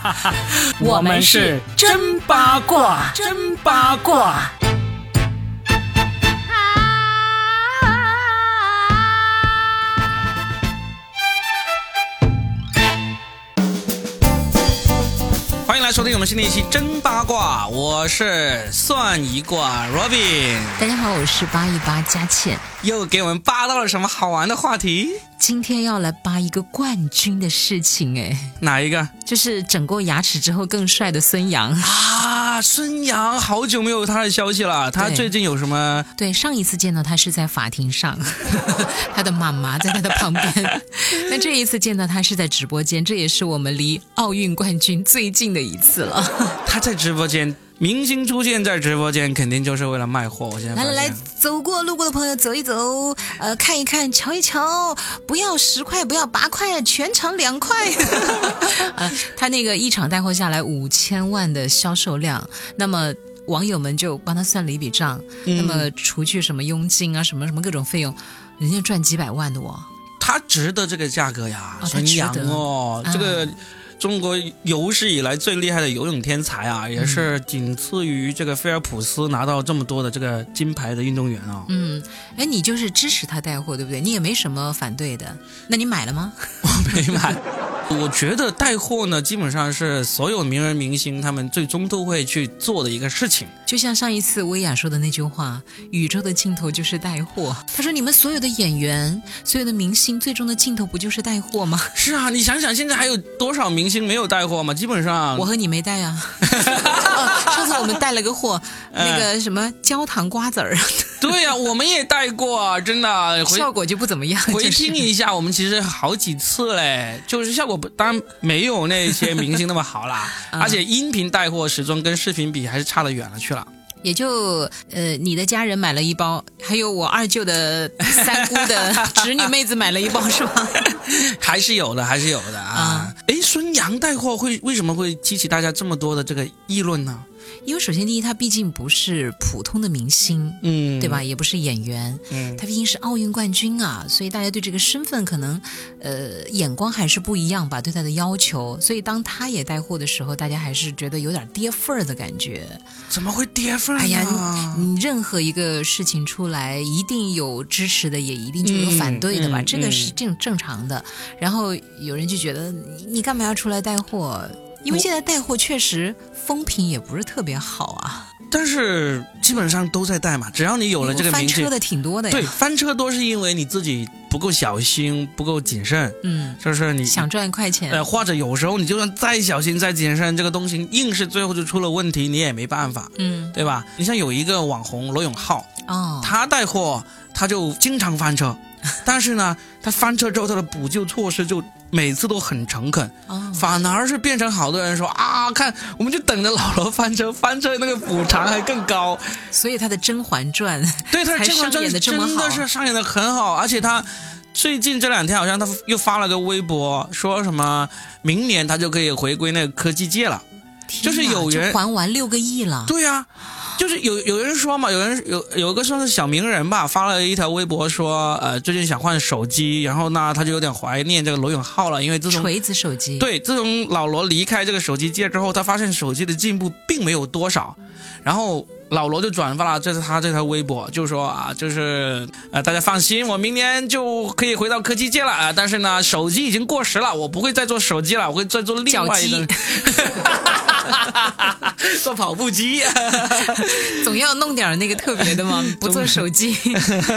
我们是真八卦，真八卦。来收听我们新的一期真八卦，我是算一卦 Robin，大家好，我是八一八佳倩，又给我们扒到了什么好玩的话题？今天要来扒一个冠军的事情，哎，哪一个？就是整过牙齿之后更帅的孙杨啊！孙杨好久没有他的消息了，他最近有什么？对，上一次见到他是在法庭上，他的妈妈在他的旁边。那这一次见到他是在直播间，这也是我们离奥运冠军最近的一次了。他在直播间。明星出现在直播间，肯定就是为了卖货。我现在来来来，走过路过的朋友走一走，呃，看一看，瞧一瞧，不要十块，不要八块，全场两块。呃，他那个一场带货下来五千万的销售量，那么网友们就帮他算了一笔账，那么除去什么佣金啊，什么什么各种费用，人家赚几百万的哦。他值得这个价格呀，孙杨哦，这个。中国有史以来最厉害的游泳天才啊，也是仅次于这个菲尔普斯拿到这么多的这个金牌的运动员啊。嗯，哎，你就是支持他带货对不对？你也没什么反对的，那你买了吗？我没买。我觉得带货呢，基本上是所有名人明星他们最终都会去做的一个事情。就像上一次薇娅说的那句话：“宇宙的尽头就是带货。”他说：“你们所有的演员、所有的明星，最终的尽头不就是带货吗？”是啊，你想想，现在还有多少明星没有带货吗？基本上，我和你没带啊。上次我们带了个货，那个什么焦糖瓜子儿。对呀，我们也带过，真的效果就不怎么样。回听一下，我们其实好几次嘞，就是效果不当然没有那些明星那么好啦，而且音频带货始终跟视频比还是差得远了去了。也就呃，你的家人买了一包，还有我二舅的三姑的 侄女妹子买了一包，是吗？还是有的，还是有的啊。哎，孙杨带货会为什么会激起大家这么多的这个议论呢？因为首先第一，他毕竟不是普通的明星，嗯，对吧？也不是演员，嗯，他毕竟是奥运冠军啊，所以大家对这个身份可能，呃，眼光还是不一样吧，对他的要求。所以当他也带货的时候，大家还是觉得有点跌份儿的感觉。怎么会跌份儿？哎呀，你任何一个事情出来，一定有支持的，也一定就有反对的吧？这个是正正常的。然后有人就觉得，你干嘛要出来带货？因为现在带货确实风评也不是特别好啊，但是基本上都在带嘛，只要你有了这个名气，翻车的挺多的呀。对，翻车多是因为你自己不够小心，不够谨慎。嗯，就是你想赚快钱，呃，或者有时候你就算再小心再谨慎，这个东西硬是最后就出了问题，你也没办法。嗯，对吧？你像有一个网红罗永浩，哦，他带货他就经常翻车，但是呢，他翻车之后他的补救措施就。每次都很诚恳，反而是变成好多人说啊，看我们就等着老罗翻车，翻车那个补偿还更高。所以他的《甄嬛传》对他的《甄嬛传》真的是上演的很好，而且他最近这两天好像他又发了个微博，说什么明年他就可以回归那个科技界了，就是有人还完六个亿了。对呀。就是有有人说嘛，有人有有个算是小名人吧，发了一条微博说，呃，最近想换手机，然后呢，他就有点怀念这个罗永浩了，因为自从锤子手机，对，自从老罗离开这个手机界之后，他发现手机的进步并没有多少，然后。老罗就转发了这是他这条微博，就说啊，就是呃，大家放心，我明年就可以回到科技界了啊。但是呢，手机已经过时了，我不会再做手机了，我会再做另外一个，做跑步机，总要弄点那个特别的嘛。不做手机，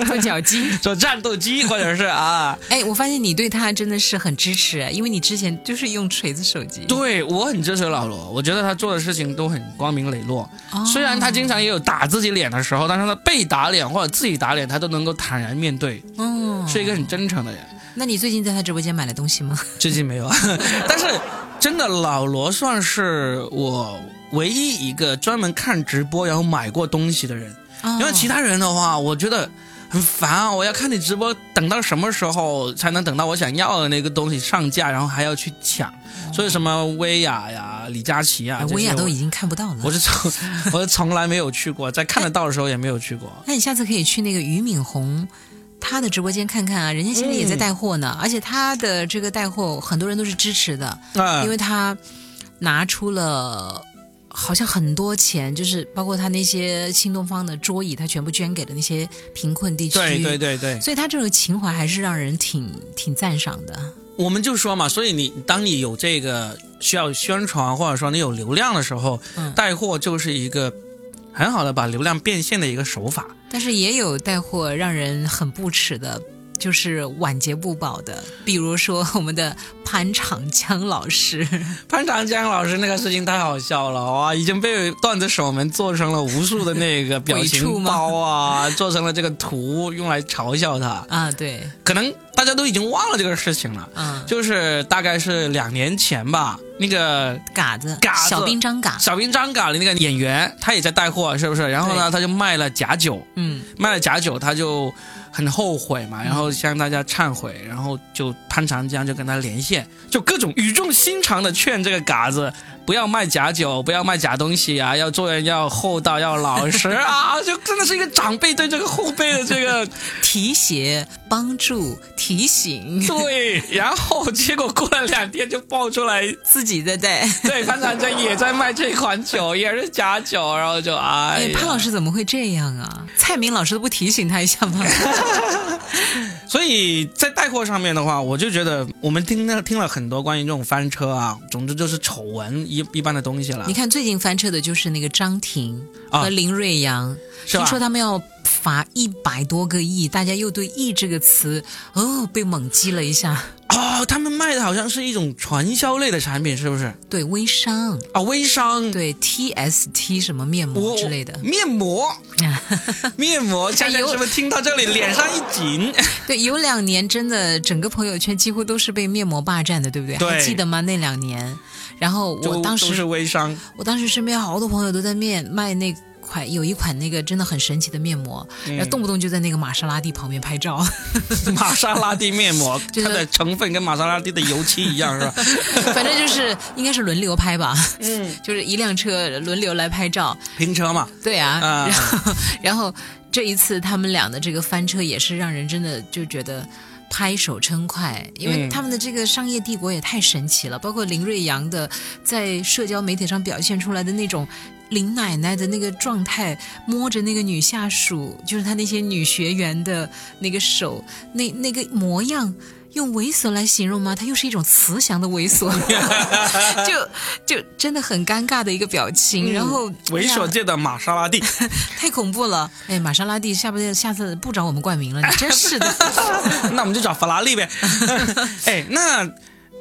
做脚机，做战斗机，或者是啊。哎，我发现你对他真的是很支持，因为你之前就是用锤子手机。对我很支持老罗，我觉得他做的事情都很光明磊落，虽然他经常。也有打自己脸的时候，但是他被打脸或者自己打脸，他都能够坦然面对，嗯，是一个很真诚的人。那你最近在他直播间买了东西吗？最近没有，但是真的老罗算是我唯一一个专门看直播然后买过东西的人，因为其他人的话，我觉得。很烦啊！我要看你直播，等到什么时候才能等到我想要的那个东西上架，然后还要去抢。所以什么薇娅呀、李佳琦啊，薇娅都已经看不到了。我是从 我是从来没有去过，在看得到的时候也没有去过。那你下次可以去那个俞敏洪他的直播间看看啊，人家现在也在带货呢，而且他的这个带货很多人都是支持的，因为他。拿出了好像很多钱，就是包括他那些新东方的桌椅，他全部捐给了那些贫困地区。对对对对，所以他这种情怀还是让人挺挺赞赏的。我们就说嘛，所以你当你有这个需要宣传，或者说你有流量的时候，带货就是一个很好的把流量变现的一个手法。但是也有带货让人很不耻的。就是晚节不保的，比如说我们的潘长江老师，潘长江老师那个事情太好笑了哇，已经被段子手们做成了无数的那个表情包啊，做成了这个图用来嘲笑他 啊。对，可能大家都已经忘了这个事情了。嗯，就是大概是两年前吧，那个嘎子，嘎子，小兵张嘎，小兵张嘎的那个演员，他也在带货，是不是？然后呢，他就卖了假酒，嗯，卖了假酒，他就。很后悔嘛，然后向大家忏悔，然后就潘长江就跟他连线，就各种语重心长的劝这个嘎子。不要卖假酒，不要卖假东西啊！要做人要厚道，要老实啊！就真的是一个长辈对这个后辈的这个 提携、帮助、提醒。对，然后结果过了两天就爆出来自己在带，对，潘长江也在卖这款酒，也是假酒，然后就哎，潘老师怎么会这样啊？蔡明老师都不提醒他一下吗？所以在带货上面的话，我就觉得我们听了听了很多关于这种翻车啊，总之就是丑闻一一般的东西了。你看最近翻车的就是那个张庭和林瑞阳，听说他们要罚一百多个亿，大家又对“亿”这个词哦被猛击了一下。哦，他们卖的好像是一种传销类的产品，是不是？对，微商啊，微商，对，TST 什么面膜之类的面膜，面膜。佳佳是不是听到这里脸上一紧？对，有两年真的整个朋友圈几乎都是被面膜霸占的，对不对？还记得吗？那两年，然后我当时是微商，我当时身边好多朋友都在面卖那。款有一款那个真的很神奇的面膜，然后动不动就在那个玛莎拉蒂旁边拍照。玛莎拉蒂面膜，它的成分跟玛莎拉蒂的油漆一样，是吧？反正就是应该是轮流拍吧。嗯，就是一辆车轮流来拍照，拼车嘛。对啊，然后然后这一次他们俩的这个翻车也是让人真的就觉得拍手称快，因为他们的这个商业帝国也太神奇了。包括林瑞阳的在社交媒体上表现出来的那种。林奶奶的那个状态，摸着那个女下属，就是她那些女学员的那个手，那那个模样，用猥琐来形容吗？它又是一种慈祥的猥琐，就就真的很尴尬的一个表情。然后猥琐界的玛莎拉蒂，太恐怖了！哎，玛莎拉蒂，下不下次不找我们冠名了？你真是的，那我们就找法拉利呗。哎，那。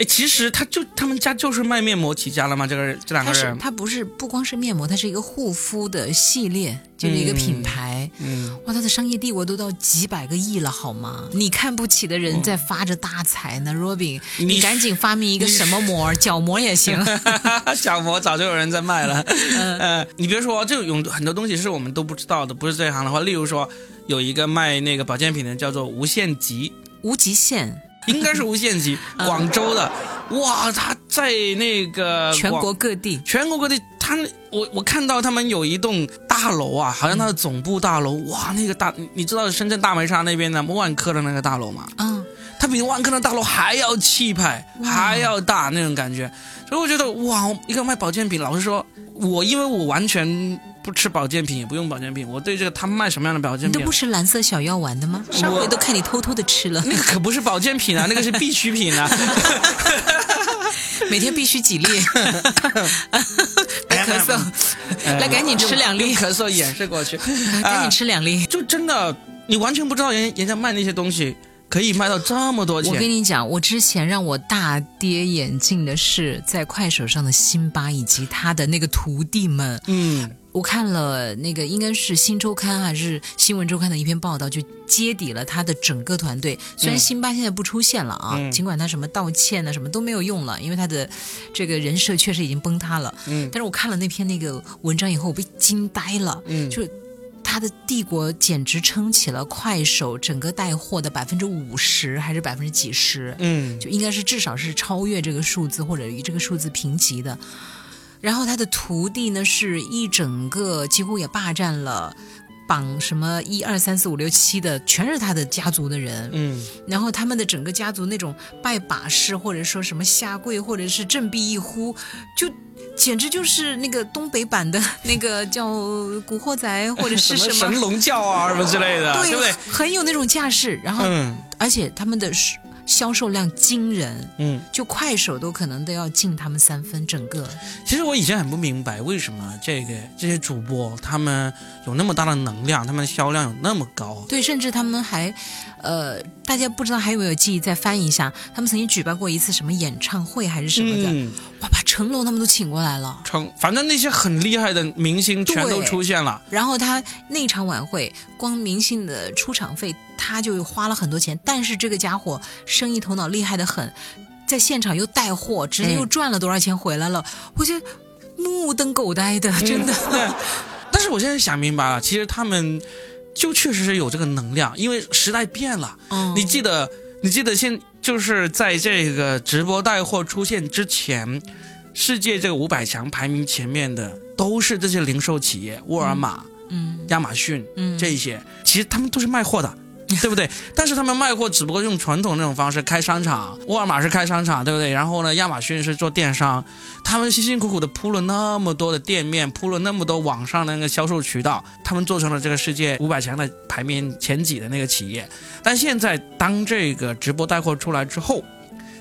哎，其实他就他们家就是卖面膜起家了吗？这个这两个人，他不是不光是面膜，它是一个护肤的系列，就是一个品牌。嗯，哇，他的商业帝国都到几百个亿了，好吗？你看不起的人在发着大财呢，Robin，你赶紧发明一个什么膜，角膜也行。角膜早就有人在卖了。嗯，你别说，就有很多东西是我们都不知道的，不是这一行的话，例如说有一个卖那个保健品的，叫做无限极，无极限。应该是无限极，广州的，哇，他在那个全国各地，全国各地，他我我看到他们有一栋大楼啊，好像他的总部大楼，哇，那个大，你知道深圳大梅沙那边的万科的那个大楼吗？嗯，它比万科的大楼还要气派，还要大那种感觉，所以我觉得哇，一个卖保健品，老实说，我因为我完全。不吃保健品，也不用保健品。我对这个他卖什么样的保健品？你都不吃蓝色小药丸的吗？上回都看你偷偷的吃了。那个可不是保健品啊，那个是必需品啊。每天必须几粒。别咳嗽，来赶紧吃两粒。咳嗽掩饰过去，赶紧吃两粒。就真的，你完全不知道人人家卖那些东西。可以卖到这么多钱！我跟你讲，我之前让我大跌眼镜的是，在快手上的辛巴以及他的那个徒弟们。嗯，我看了那个应该是《新周刊》还是《新闻周刊》的一篇报道，就揭底了他的整个团队。虽然辛巴现在不出现了啊，尽管他什么道歉呢，什么都没有用了，因为他的这个人设确实已经崩塌了。嗯，但是我看了那篇那个文章以后，我被惊呆了。嗯，就。他的帝国简直撑起了快手整个带货的百分之五十还是百分之几十？嗯，就应该是至少是超越这个数字或者与这个数字平级的。然后他的徒弟呢，是一整个几乎也霸占了榜什么一二三四五六七的，全是他的家族的人。嗯，然后他们的整个家族那种拜把式，或者说什么下跪，或者是振臂一呼，就简直就是那个东北版的那个叫古惑仔，或者是什么神龙教啊什么之类的，对不对？很有那种架势。然后，而且他们的。销售量惊人，嗯，就快手都可能都要进他们三分。整个，其实我以前很不明白，为什么这个这些主播他们有那么大的能量，他们销量有那么高？对，甚至他们还，呃，大家不知道还有没有记忆？再翻一下，他们曾经举办过一次什么演唱会还是什么的，哇，把成龙他们都请过来了。成，反正那些很厉害的明星全都出现了。然后他那场晚会，光明星的出场费。他就花了很多钱，但是这个家伙生意头脑厉害的很，在现场又带货，直接又赚了多少钱回来了，我觉得目瞪口呆的，真的。但是我现在想明白了，其实他们就确实是有这个能量，因为时代变了。你记得，你记得现就是在这个直播带货出现之前，世界这个五百强排名前面的都是这些零售企业，沃尔玛、嗯，亚马逊，嗯，这些，其实他们都是卖货的。对不对？但是他们卖货只不过用传统那种方式开商场，沃尔玛是开商场，对不对？然后呢，亚马逊是做电商，他们辛辛苦苦的铺了那么多的店面，铺了那么多网上的那个销售渠道，他们做成了这个世界五百强的排名前几的那个企业。但现在当这个直播带货出来之后，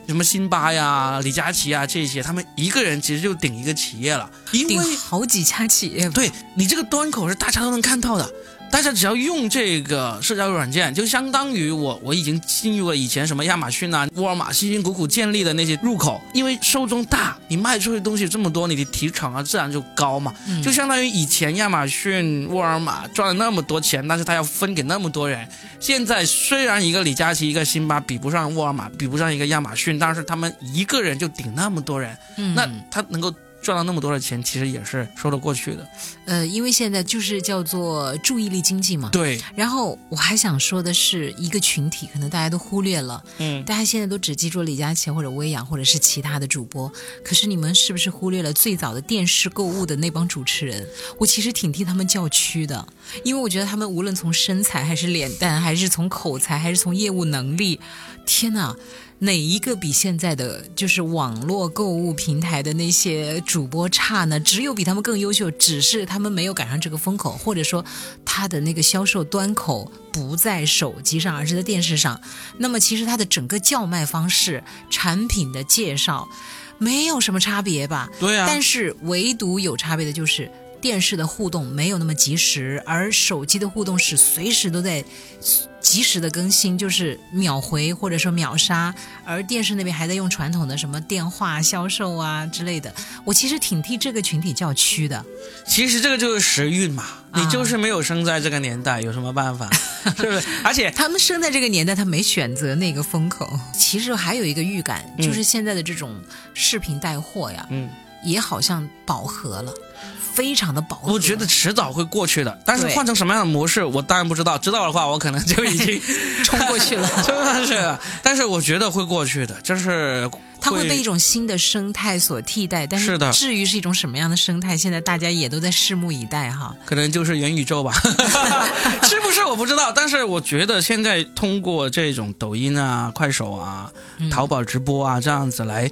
什么辛巴呀、李佳琦啊这些，他们一个人其实就顶一个企业了，因为好几家企业。对你这个端口是大家都能看到的。大家只要用这个社交软件，就相当于我我已经进入了以前什么亚马逊啊、沃尔玛辛辛苦苦建立的那些入口，因为受众大，你卖出去东西这么多，你的提成啊自然就高嘛。就相当于以前亚马逊、沃尔玛赚了那么多钱，但是他要分给那么多人。现在虽然一个李佳琦、一个辛巴比不上沃尔玛，比不上一个亚马逊，但是他们一个人就顶那么多人，那他能够。赚了那么多的钱，其实也是说得过去的。呃，因为现在就是叫做注意力经济嘛。对。然后我还想说的是，一个群体可能大家都忽略了。嗯。大家现在都只记住李佳琦或者薇娅或者是其他的主播，可是你们是不是忽略了最早的电视购物的那帮主持人？我其实挺替他们叫屈的，因为我觉得他们无论从身材还是脸蛋，还是从口才，还是从业务能力，天哪！哪一个比现在的就是网络购物平台的那些主播差呢？只有比他们更优秀，只是他们没有赶上这个风口，或者说他的那个销售端口不在手机上，而是在电视上。那么其实他的整个叫卖方式、产品的介绍没有什么差别吧？对啊。但是唯独有差别的就是。电视的互动没有那么及时，而手机的互动是随时都在及时的更新，就是秒回或者说秒杀。而电视那边还在用传统的什么电话销售啊之类的。我其实挺替这个群体叫屈的。其实这个就是时运嘛，你就是没有生在这个年代，有什么办法？是不是？而且他们生在这个年代，他没选择那个风口。其实还有一个预感，就是现在的这种视频带货呀，嗯，也好像饱和了。非常的饱和，我觉得迟早会过去的。但是换成什么样的模式，我当然不知道。知道的话，我可能就已经 冲过去了。真的是，但是我觉得会过去的，就是它会被一种新的生态所替代。但是至于是一种什么样的生态，现在大家也都在拭目以待哈。可能就是元宇宙吧，是不是我不知道。但是我觉得现在通过这种抖音啊、快手啊、淘宝直播啊这样子来。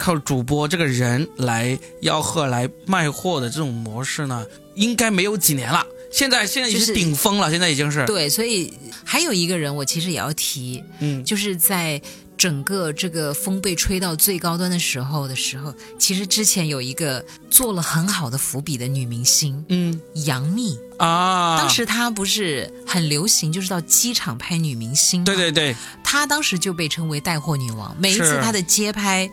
靠主播这个人来吆喝来卖货的这种模式呢，应该没有几年了。现在现在已经顶峰了，现在已经是对。所以还有一个人，我其实也要提，嗯，就是在整个这个风被吹到最高端的时候的时候，其实之前有一个做了很好的伏笔的女明星，嗯，杨幂啊，当时她不是很流行，就是到机场拍女明星，对对对，她当时就被称为带货女王，每一次她的街拍。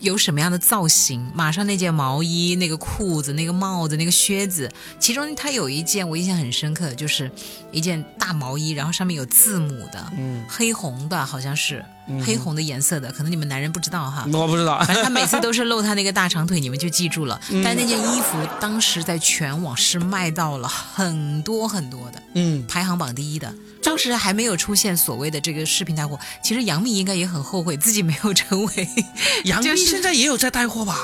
有什么样的造型？马上那件毛衣、那个裤子、那个帽子、那个靴子，其中他有一件我印象很深刻的，就是一件大毛衣，然后上面有字母的，嗯，黑红的，好像是黑红的颜色的，可能你们男人不知道哈，我不知道，反正他每次都是露他那个大长腿，你们就记住了。但那件衣服当时在全网是卖到了很多很多的，嗯，排行榜第一的。当时还没有出现所谓的这个视频带货，其实杨幂应该也很后悔自己没有成为。杨幂现在也有在带货吧？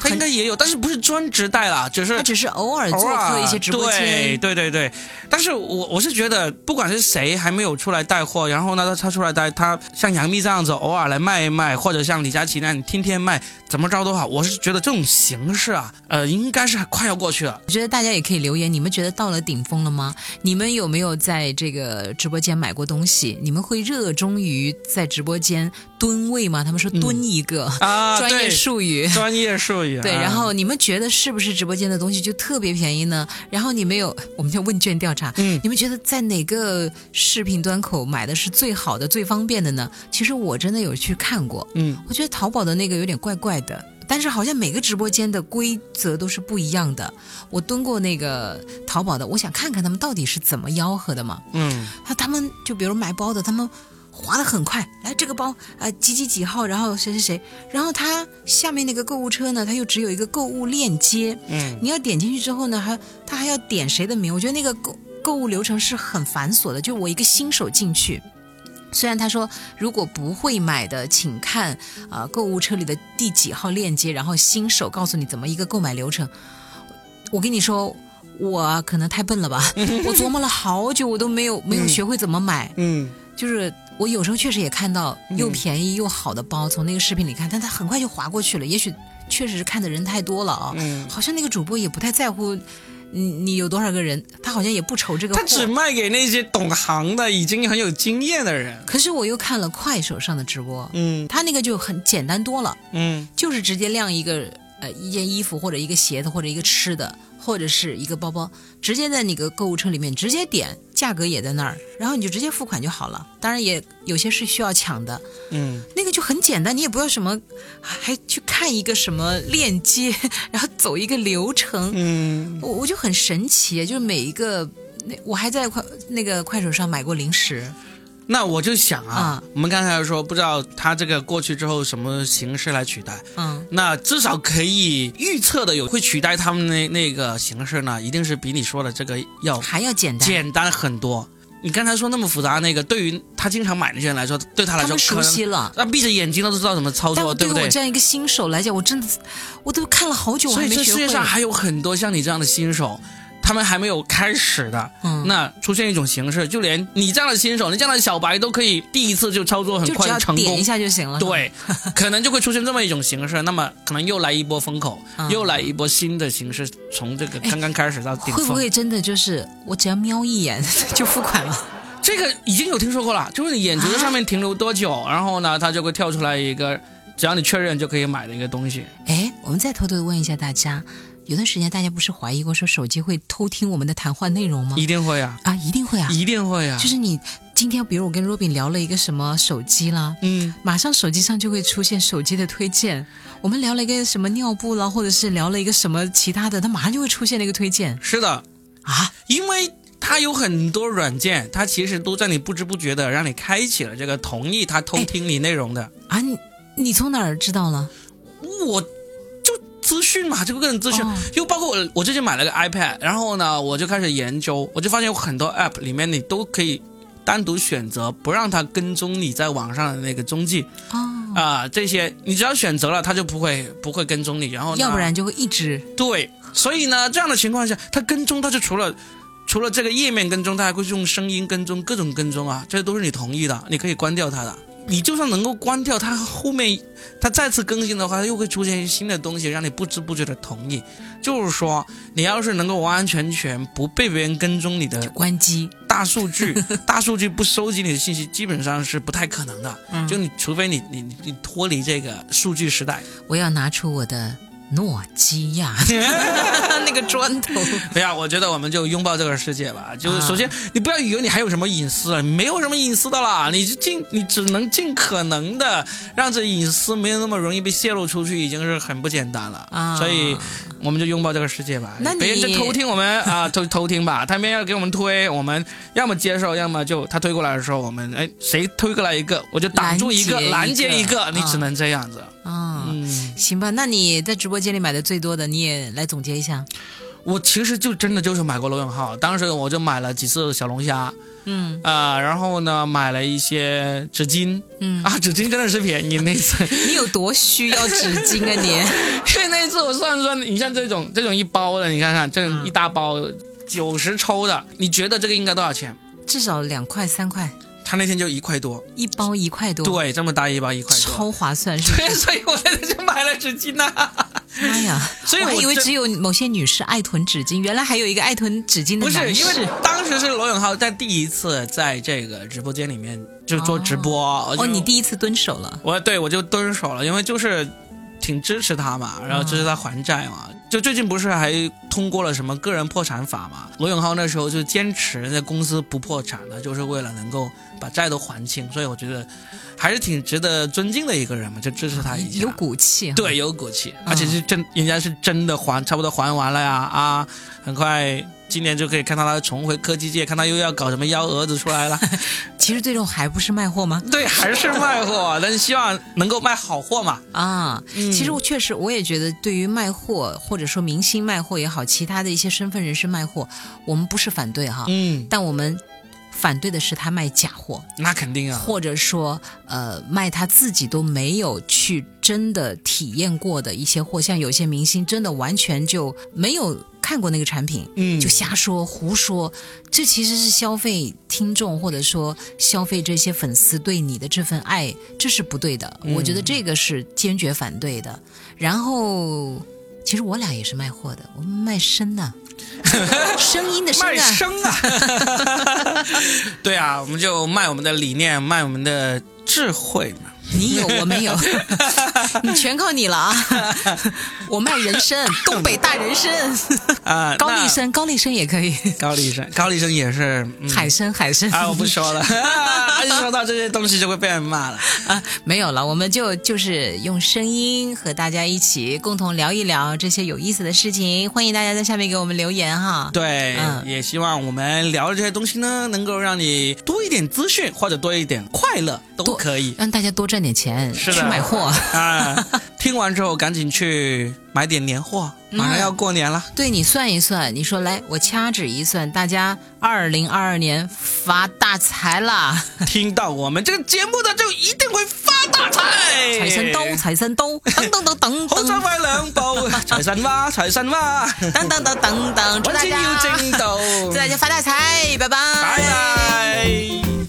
他应该也有，但是不是专职带啦，只是他只是偶尔做客一些直播间。对对对对，但是我我是觉得，不管是谁还没有出来带货，然后呢，他他出来带，他像杨幂这样子偶尔来卖一卖，或者像李佳琦那样天天卖，怎么着都好，我是觉得这种形式啊，呃，应该是 快要过去了。我觉得大家也可以留言，你们觉得到了顶峰了吗？你们有没有在这个直播间买过东西？你们会热衷于在直播间蹲位吗？他们说蹲一个啊，专业术语，专业术语。对，然后你们觉得是不是直播间的东西就特别便宜呢？然后你们有，我们叫问卷调查，嗯，你们觉得在哪个视频端口买的是最好的、最方便的呢？其实我真的有去看过，嗯，我觉得淘宝的那个有点怪怪的，但是好像每个直播间的规则都是不一样的。我蹲过那个淘宝的，我想看看他们到底是怎么吆喝的嘛，嗯，他他们就比如买包的，他们。滑得很快，来这个包，啊，几几几号，然后谁谁谁，然后它下面那个购物车呢，它又只有一个购物链接，嗯，你要点进去之后呢，还它还要点谁的名，我觉得那个购购物流程是很繁琐的，就我一个新手进去，虽然他说如果不会买的，请看啊购物车里的第几号链接，然后新手告诉你怎么一个购买流程，我跟你说，我可能太笨了吧，我琢磨了好久，我都没有没有学会怎么买，嗯，就是。我有时候确实也看到又便宜又好的包，从那个视频里看，但它很快就划过去了。也许确实是看的人太多了啊，嗯好像那个主播也不太在乎你你有多少个人，他好像也不愁这个。他只卖给那些懂行的、已经很有经验的人。可是我又看了快手上的直播，嗯，他那个就很简单多了，嗯，就是直接亮一个呃一件衣服或者一个鞋子或者一个吃的。或者是一个包包，直接在那个购物车里面直接点，价格也在那儿，然后你就直接付款就好了。当然也有些是需要抢的，嗯，那个就很简单，你也不要什么，还去看一个什么链接，然后走一个流程，嗯，我我就很神奇，就是每一个，那我还在快那个快手上买过零食。那我就想啊，我们刚才说不知道他这个过去之后什么形式来取代，嗯，那至少可以预测的有会取代他们那那个形式呢，一定是比你说的这个要还要简单简单很多。你刚才说那么复杂那个，对于他经常买那些人来说，对他来说熟悉了，那闭着眼睛都知道怎么操作，对不对？我这样一个新手来讲，我真的我都看了好久，所以这世界上还有很多像你这样的新手。他们还没有开始的，嗯那出现一种形式，就连你这样的新手，你这样的小白都可以第一次就操作很快成功，点一下就行了。对，可能就会出现这么一种形式，那么 可能又来一波风口，又来一波新的形式，从这个刚刚开始到顶峰。会不会真的就是我只要瞄一眼 就付款了？这个已经有听说过了，就是你眼球在上面停留多久，然后呢，它就会跳出来一个，只要你确认就可以买的一个东西。哎，我们再偷偷的问一下大家。有段时间，大家不是怀疑过说手机会偷听我们的谈话内容吗？一定会啊！啊，一定会啊！一定会啊！就是你今天，比如我跟 Robin 聊了一个什么手机啦，嗯，马上手机上就会出现手机的推荐。我们聊了一个什么尿布啦，或者是聊了一个什么其他的，它马上就会出现那个推荐。是的，啊，因为它有很多软件，它其实都在你不知不觉的让你开启了这个同意它偷听你内容的。啊，你你从哪儿知道了？我。资讯嘛，这个个人资讯，又包括我，我最近买了个 iPad，然后呢，我就开始研究，我就发现有很多 App 里面你都可以单独选择不让它跟踪你在网上的那个踪迹。哦。啊，这些你只要选择了，它就不会不会跟踪你，然后要不然就会一直对。所以呢，这样的情况下，它跟踪它就除了除了这个页面跟踪，它还会用声音跟踪，各种跟踪啊，这些都是你同意的，你可以关掉它的。你就算能够关掉它，后面它再次更新的话，它又会出现新的东西，让你不知不觉的同意。就是说，你要是能够完完全全不被别人跟踪你的，关机大数据，大数据不收集你的信息，基本上是不太可能的。就你除非你你你脱离这个数据时代，我要拿出我的。诺基亚 那个砖头，对呀，我觉得我们就拥抱这个世界吧。就是首先，你不要以为你还有什么隐私，没有什么隐私的啦。你就尽，你只能尽可能的让这隐私没有那么容易被泄露出去，已经是很不简单了。啊，所以我们就拥抱这个世界吧。那别人就偷听我们啊，偷 偷听吧。他们要给我们推，我们要么接受，要么就他推过来的时候，我们哎，谁推过来一个，我就挡住一个，拦截一个，你只能这样子。啊嗯，行吧，那你在直播间里买的最多的，你也来总结一下。我其实就真的就是买过罗永浩，当时我就买了几次小龙虾，嗯啊，然后呢买了一些纸巾，嗯啊，纸巾真的是便宜那次。你有多需要纸巾啊你？因为那一次我算算，你像这种这种一包的，你看看这一大包九十抽的，你觉得这个应该多少钱？至少两块三块。他那天就一块多，一包一块多，对，这么大一包一块多，超划算，是吧？所以我在这就买了纸巾呐。妈呀！所以我还以为只有某些女士爱囤纸巾，原来还有一个爱囤纸巾的。不是，因为当时是罗永浩在第一次在这个直播间里面就做直播，哦，你第一次蹲守了。我对我就蹲守了，因为就是挺支持他嘛，然后支持他还债嘛。就最近不是还通过了什么个人破产法嘛？罗永浩那时候就坚持那公司不破产的，就是为了能够把债都还清，所以我觉得还是挺值得尊敬的一个人嘛，就支持他一下。有骨气，对，有骨气，而且是真，人家是真的还，差不多还完了呀啊，很快。今年就可以看到他重回科技界，看他又要搞什么幺蛾子出来了。其实最终还不是卖货吗？对，还是卖货，但是希望能够卖好货嘛。啊，其实我确实我也觉得，对于卖货或者说明星卖货也好，其他的一些身份人士卖货，我们不是反对哈。嗯，但我们。反对的是他卖假货，那肯定啊，或者说，呃，卖他自己都没有去真的体验过的一些货，像有些明星真的完全就没有看过那个产品，嗯，就瞎说胡说，这其实是消费听众或者说消费这些粉丝对你的这份爱，这是不对的，我觉得这个是坚决反对的。然后，其实我俩也是卖货的，我们卖身呢。声音的声啊，卖声啊，对啊，我们就卖我们的理念，卖我们的智慧嘛。你有我没有，你全靠你了啊！我卖人参，东北大人参啊，高丽参，高丽参也可以，高丽参，高丽参也是海参，海参啊，我不说了，一说到这些东西就会被人骂了啊！没有了，我们就就是用声音和大家一起共同聊一聊这些有意思的事情，欢迎大家在下面给我们留言哈。对，嗯也希望我们聊的这些东西呢，能够让你多一点资讯或者多一点快乐都可以，让大家多赚。赚点钱是去买货。啊听完之后赶紧去买点年货马上要过年了。对你算一算你说来我掐指一算大家二零二二年发大财了 听到我们这个节目的就一定会发大财。财神刀财神刀等等等等等两道财神哇财神哇。等等等等等祝大家要正道。祝大家发大财拜拜。拜拜。